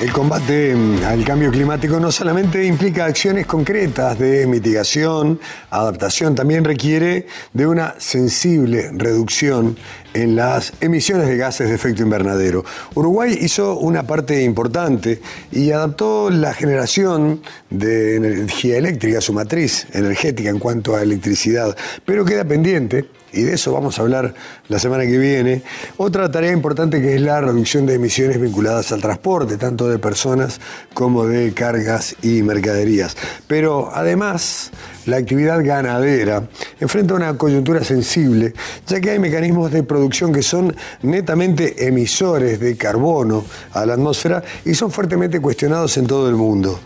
El combate mm, al cambio climático no solamente implica acciones concretas de mitigación, adaptación, también requiere de una sensible reducción en las emisiones de gases de efecto invernadero. Uruguay hizo una parte importante y adaptó la generación de energía eléctrica, su matriz energética en cuanto a electricidad, pero queda pendiente y de eso vamos a hablar la semana que viene. Otra tarea importante que es la reducción de emisiones vinculadas al transporte, tanto de personas como de cargas y mercaderías. Pero además, la actividad ganadera enfrenta una coyuntura sensible, ya que hay mecanismos de producción que son netamente emisores de carbono a la atmósfera y son fuertemente cuestionados en todo el mundo.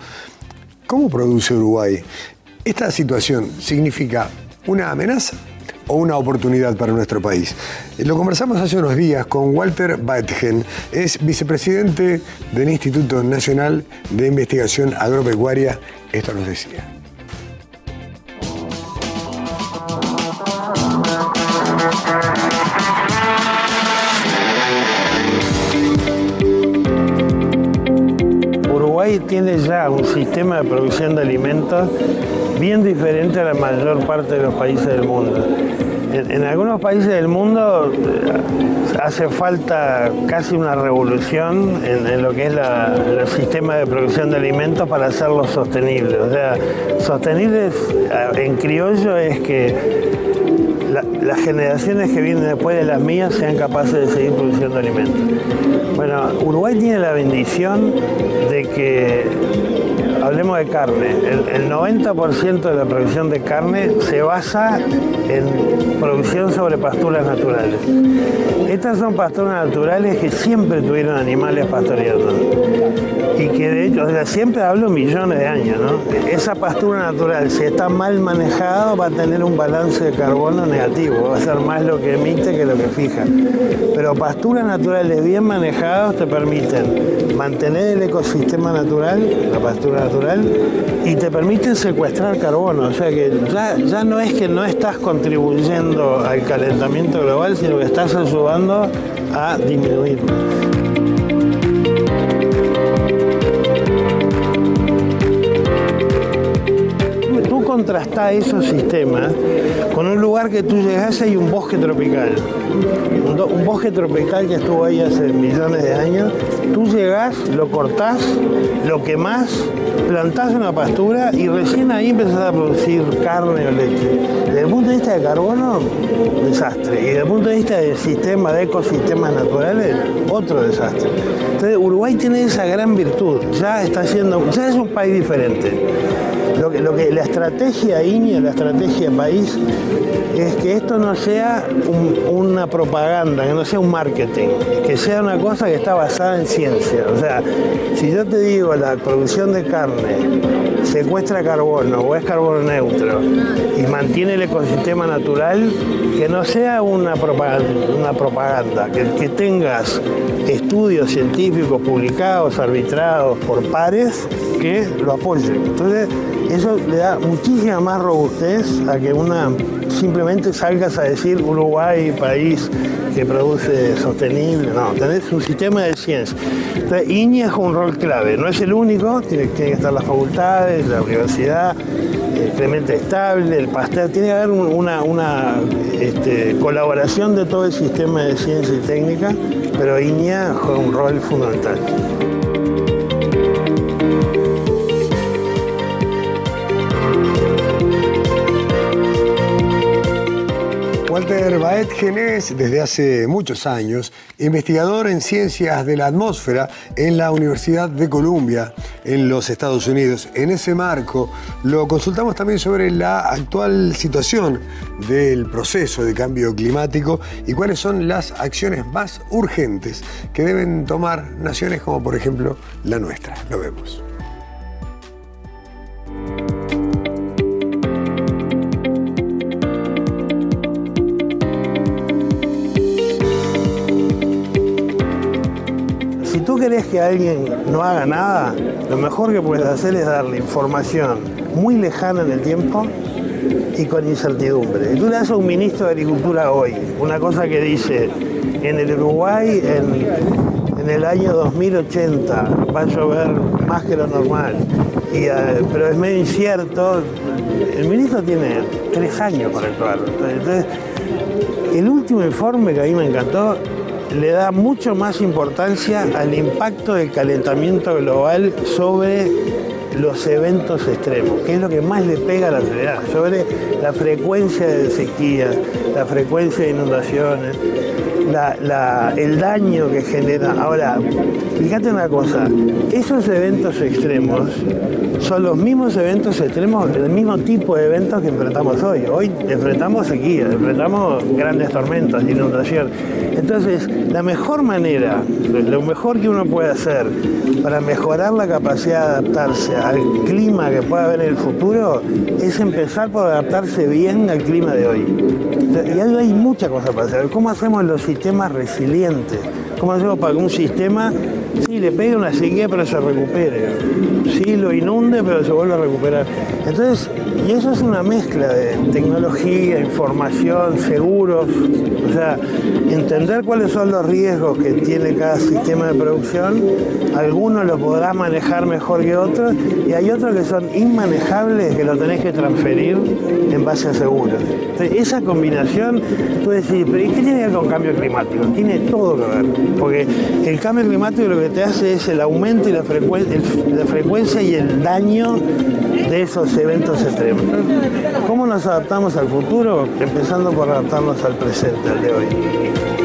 ¿Cómo produce Uruguay? ¿Esta situación significa una amenaza o una oportunidad para nuestro país. Lo conversamos hace unos días con Walter Baetgen, es vicepresidente del Instituto Nacional de Investigación Agropecuaria. Esto nos decía. Tiene ya un sistema de producción de alimentos bien diferente a la mayor parte de los países del mundo. En, algunos países del mundo eh, hace falta casi una revolución en, lo que es el sistema de producción de alimentos para hacerlo sostenible. O sea, sostenibles eh, en criollo es que las generaciones que vienen después de las mías sean capaces de seguir produciendo alimentos. Bueno, Uruguay tiene la bendición de carne. El, 90% de la producción de carne se basa en producción sobre pasturas naturales. Estas son pasturas naturales que siempre tuvieron animales pastoreando. Y que de hecho, siempre hablo millones de años, ¿no? Esa pastura natural, si está mal manejado, va a tener un balance de carbono negativo, va a ser más lo que emite que lo que fija. Pero pasturas naturales bien manejadas te permiten mantener el ecosistema natural, la pastura natural, y te permiten secuestrar carbono. O sea que ya, ya no es que no estás contribuyendo al calentamiento global, sino que estás ayudando a disminuirlo. Contrastás esos sistemas con un lugar que tú llegas y un bosque tropical. Un, bosque tropical que estuvo ahí hace millones de años. Tú llegás, lo cortás, lo quemás plantás una pastura y recién ahí empezás a producir carne o leche. Desde el punto de vista de carbono, desastre. Y desde el punto de vista del sistema, de ecosistemas naturales, otro desastre. Entonces Uruguay tiene esa gran virtud, ya está siendo, ya es un país diferente. Lo que, la estrategia INE, la estrategia país, es que esto no sea una propaganda, que no sea un marketing, que sea una cosa que está basada en ciencia. O sea, si yo te digo la producción de carne secuestra carbono o es carbono neutro y mantiene el ecosistema natural, que no sea una propaganda, una propaganda que tengas estudios científicos publicados, arbitrados por pares que lo apoyen. Entonces, eso le da muchísima más robustez a que una simplemente salgas a decir Uruguay, país que produce sostenible. No, tenés un sistema de ciencia. Entonces, INIA juega un rol clave. No es el único, tiene, que estar las facultades, la universidad, el Clemente Estable, el Pasteur. Tiene que haber una, una este, colaboración de todo el sistema de ciencia y técnica, pero INIA juega un rol fundamental. Walter es, desde hace muchos años, investigador en ciencias de la atmósfera en la Universidad de Columbia, en los Estados Unidos. En ese marco, lo consultamos también sobre la actual situación del proceso de cambio climático y cuáles son las acciones más urgentes que deben tomar naciones como, por ejemplo, la nuestra. Lo vemos. Tú querés que alguien no haga nada, lo mejor que puedes hacer es darle información muy lejana en el tiempo y con incertidumbre. Tú le das a un ministro de Agricultura hoy una cosa que dice, en el Uruguay en, en el año 2080 va a llover más que lo normal, y, eh, pero es medio incierto. El ministro tiene tres años para actuar. Entonces, el último informe que a mí me encantó le da mucho más importancia al impacto del calentamiento global sobre los eventos extremos, que es lo que más le pega a la sociedad, sobre la frecuencia de sequías, la frecuencia de inundaciones, el daño que genera. Ahora, fíjate una cosa, esos eventos extremos son los mismos eventos extremos, el mismo tipo de eventos que enfrentamos hoy. Hoy enfrentamos sequía, enfrentamos grandes tormentas, inundación. Entonces, la mejor manera, lo mejor que uno puede hacer para mejorar la capacidad de adaptarse al clima que pueda haber en el futuro es empezar por adaptarse bien al clima de hoy. Y hay muchas cosas para hacer. ¿Cómo hacemos los sistemas resilientes? ¿Cómo hacemos para que un sistema sí le pegue una sequía pero se recupere? Sí lo inunde pero se vuelve a recuperar. Entonces, y eso es una mezcla de tecnología, información, seguros, o sea, entender cuáles son los riesgos que tiene cada sistema de producción. Algunos lo podrás manejar mejor que otros y hay otros que son inmanejables que lo tenés que transferir en base a seguros. Esa combinación, tú decís, pero ¿y qué tiene que ver con cambio climático? Tiene todo que ver, porque el cambio climático lo que te hace es el aumento y la, la frecuencia y el daño de esos eventos extremos. ¿Cómo nos adaptamos al futuro? Empezando por adaptarnos al presente, al de hoy.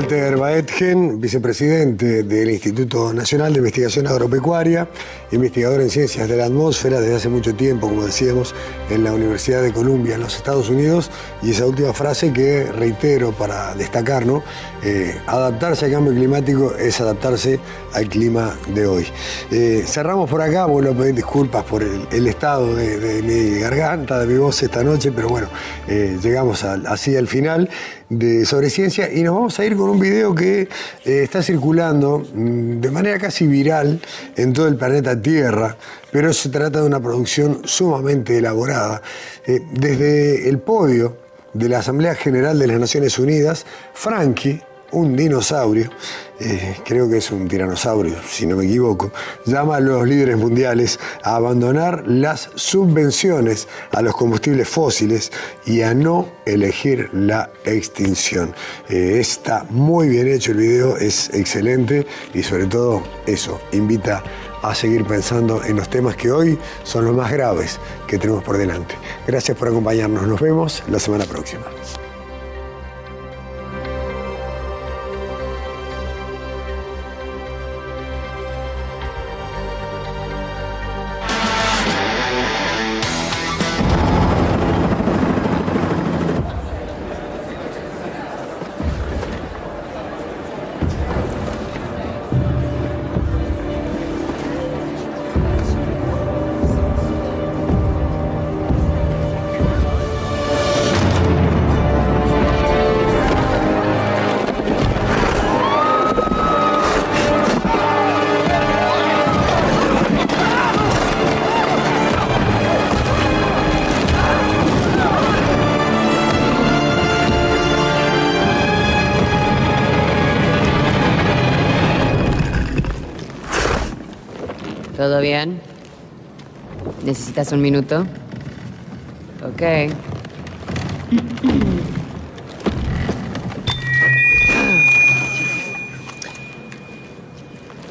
Walter Baetgen, vicepresidente del Instituto Nacional de Investigación Agropecuaria, investigador en ciencias de la atmósfera desde hace mucho tiempo, como decíamos, en la Universidad de Columbia, en los Estados Unidos, y esa última frase que reitero para destacar, ¿no? Eh, adaptarse al cambio climático es adaptarse al clima de hoy. Eh, cerramos por acá, bueno, pedir disculpas por el, estado de, mi garganta, de mi voz esta noche, pero bueno, eh, llegamos así al final de Sobre Ciencia y nos vamos a ir con un video que eh, está circulando mm, de manera casi viral en todo el planeta Tierra, pero se trata de una producción sumamente elaborada. Eh, desde el podio de la Asamblea General de las Naciones Unidas, Frankie, un dinosaurio, eh, creo que es un tiranosaurio, si no me equivoco, llama a los líderes mundiales a abandonar las subvenciones a los combustibles fósiles y a no elegir la extinción. Eh, está muy bien hecho el video, es excelente y sobre todo eso, invita a seguir pensando en los temas que hoy son los más graves que tenemos por delante. Gracias por acompañarnos, nos vemos la semana próxima. ¿Todo bien? ¿Necesitas un minuto? Ok.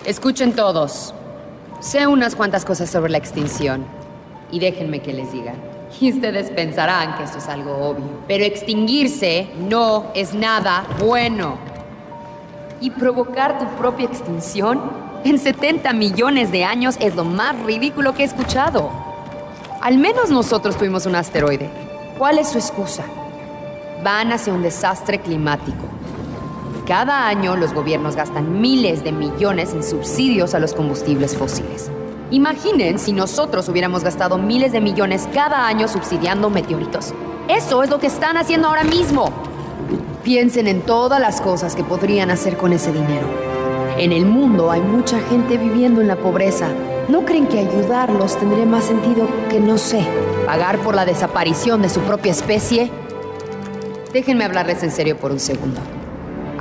Escuchen todos. Sé unas cuantas cosas sobre la extinción. Y déjenme que les diga. Y ustedes pensarán que esto es algo obvio. Pero extinguirse no es nada bueno. Y provocar tu propia extinción en 70 millones de años es lo más ridículo que he escuchado. Al menos nosotros tuvimos un asteroide. ¿Cuál es su excusa? Van hacia un desastre climático. Cada año los gobiernos gastan miles de millones en subsidios a los combustibles fósiles. Imaginen si nosotros hubiéramos gastado miles de millones cada año subsidiando meteoritos. Eso es lo que están haciendo ahora mismo. Piensen en todas las cosas que podrían hacer con ese dinero. En el mundo hay mucha gente viviendo en la pobreza. ¿No creen que ayudarlos tendría más sentido que, no sé, pagar por la desaparición de su propia especie? Déjenme hablarles en serio por un segundo.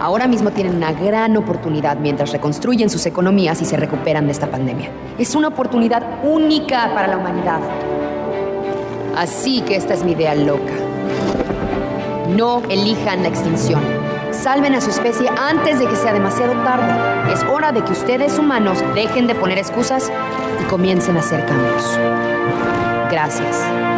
Ahora mismo tienen una gran oportunidad mientras reconstruyen sus economías y se recuperan de esta pandemia. Es una oportunidad única para la humanidad. Así que esta es mi idea loca. No elijan la extinción. Salven a su especie antes de que sea demasiado tarde. Es hora de que ustedes humanos dejen de poner excusas y comiencen a hacer cambios. Gracias.